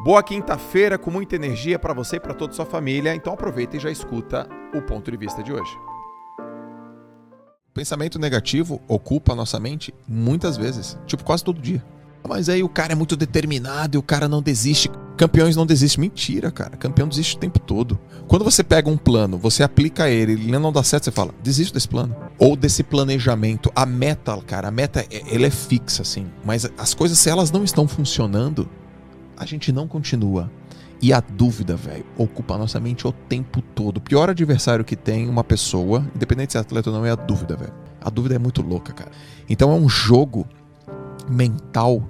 Boa quinta-feira com muita energia para você e para toda a sua família. Então aproveita e já escuta o ponto de vista de hoje. Pensamento negativo ocupa a nossa mente muitas vezes, tipo quase todo dia. Mas aí o cara é muito determinado e o cara não desiste. Campeões não desistem. Mentira, cara. Campeão desiste o tempo todo. Quando você pega um plano, você aplica ele, ele não dá certo, você fala, desisto desse plano. Ou desse planejamento. A meta, cara, a meta, ela é fixa, assim. Mas as coisas, se elas não estão funcionando, a gente não continua. E a dúvida, velho, ocupa a nossa mente o tempo todo. O pior adversário que tem uma pessoa, independente se é atleta ou não, é a dúvida, velho. A dúvida é muito louca, cara. Então é um jogo mental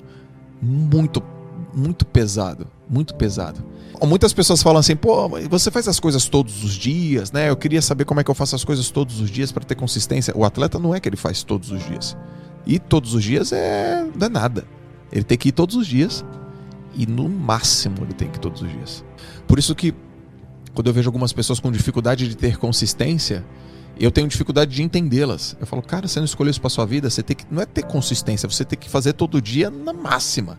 muito, muito pesado. Muito pesado. Muitas pessoas falam assim, pô, você faz as coisas todos os dias, né? Eu queria saber como é que eu faço as coisas todos os dias para ter consistência. O atleta não é que ele faz todos os dias. E todos os dias é, não é nada. Ele tem que ir todos os dias e no máximo ele tem que todos os dias. Por isso que quando eu vejo algumas pessoas com dificuldade de ter consistência, eu tenho dificuldade de entendê-las. Eu falo, cara, você não escolheu isso para sua vida, você tem que não é ter consistência, você tem que fazer todo dia na máxima.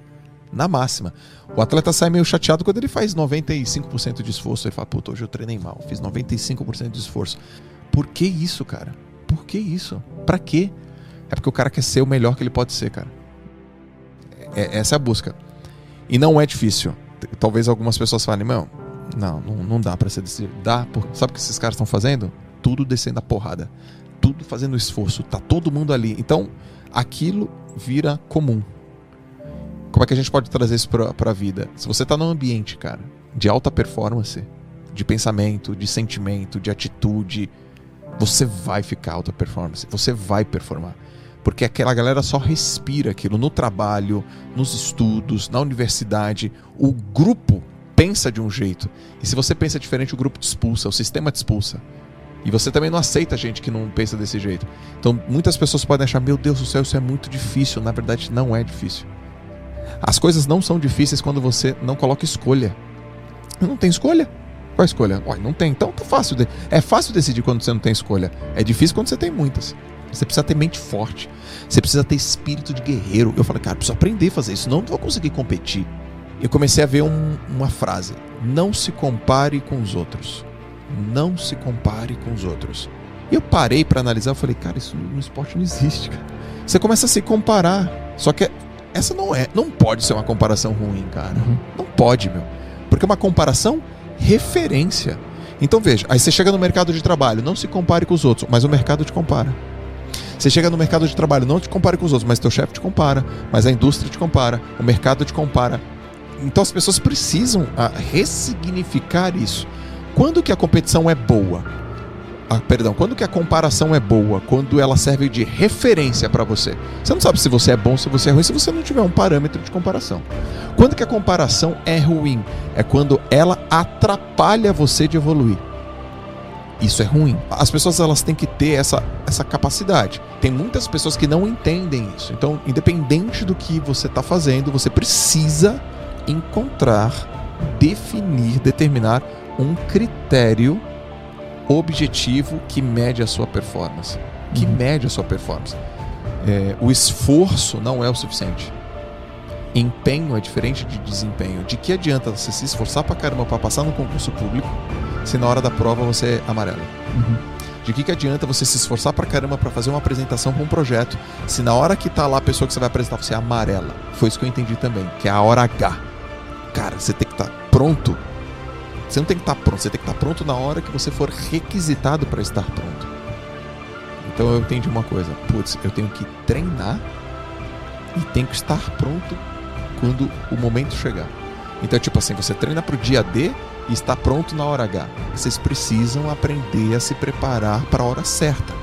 Na máxima. O atleta sai meio chateado quando ele faz 95% de esforço. Ele fala, puta, hoje eu treinei mal, fiz 95% de esforço. Por que isso, cara? Por que isso? Para quê? É porque o cara quer ser o melhor que ele pode ser, cara. É, essa é a busca. E não é difícil. Talvez algumas pessoas falem, não, não, não dá para ser desse Dá, sabe o que esses caras estão fazendo? Tudo descendo a porrada. Tudo fazendo esforço. Tá todo mundo ali. Então, aquilo vira comum. Como é que a gente pode trazer isso para a vida? Se você tá num ambiente, cara, de alta performance, de pensamento, de sentimento, de atitude, você vai ficar alta performance. Você vai performar porque aquela galera só respira aquilo no trabalho, nos estudos, na universidade. O grupo pensa de um jeito. E se você pensa diferente, o grupo te expulsa, o sistema te expulsa. E você também não aceita gente que não pensa desse jeito. Então, muitas pessoas podem achar: meu Deus do céu, isso é muito difícil. Na verdade, não é difícil. As coisas não são difíceis quando você não coloca escolha. Não tem escolha. Qual a escolha? Ué, não tem. Então tá fácil. De... É fácil decidir quando você não tem escolha. É difícil quando você tem muitas. Você precisa ter mente forte. Você precisa ter espírito de guerreiro. Eu falei, cara, preciso aprender a fazer isso, não vou conseguir competir. Eu comecei a ver um, uma frase: não se compare com os outros. Não se compare com os outros. E eu parei para analisar, eu falei, cara, isso no esporte não existe, cara. Você começa a se comparar. Só que essa não é, não pode ser uma comparação ruim, cara. Uhum. Não pode, meu. Porque é uma comparação referência. Então veja, aí você chega no mercado de trabalho, não se compare com os outros, mas o mercado te compara. Você chega no mercado de trabalho, não te compare com os outros, mas teu chefe te compara, mas a indústria te compara, o mercado te compara. Então as pessoas precisam a, ah, ressignificar isso. Quando que a competição é boa? Ah, perdão, quando que a comparação é boa? Quando ela serve de referência para você. Você não sabe se você é bom, se você é ruim, se você não tiver um parâmetro de comparação. Quando que a comparação é ruim? É quando ela atrapalha você de evoluir. Isso é ruim. As pessoas elas têm que ter essa, essa capacidade. Tem muitas pessoas que não entendem isso. Então, independente do que você está fazendo, você precisa encontrar, definir, determinar um critério objetivo que mede a sua performance. Que uhum. mede a sua performance. É, o esforço não é o suficiente. Empenho é diferente de desempenho. De que adianta você se esforçar pra caramba para passar no concurso público se na hora da prova você é amarelo? Uhum. De que, que adianta você se esforçar pra caramba para fazer uma apresentação para um projeto, se na hora que tá lá a pessoa que você vai apresentar você é amarela? Foi isso que eu entendi também, que é a hora H. Cara, você tem que estar tá pronto. Você não tem que estar tá pronto, você tem que estar tá pronto na hora que você for requisitado para estar pronto. Então eu entendi uma coisa, putz, eu tenho que treinar e tenho que estar pronto quando o momento chegar. Então, tipo assim, você treina para o dia D e está pronto na hora H. Vocês precisam aprender a se preparar para a hora certa.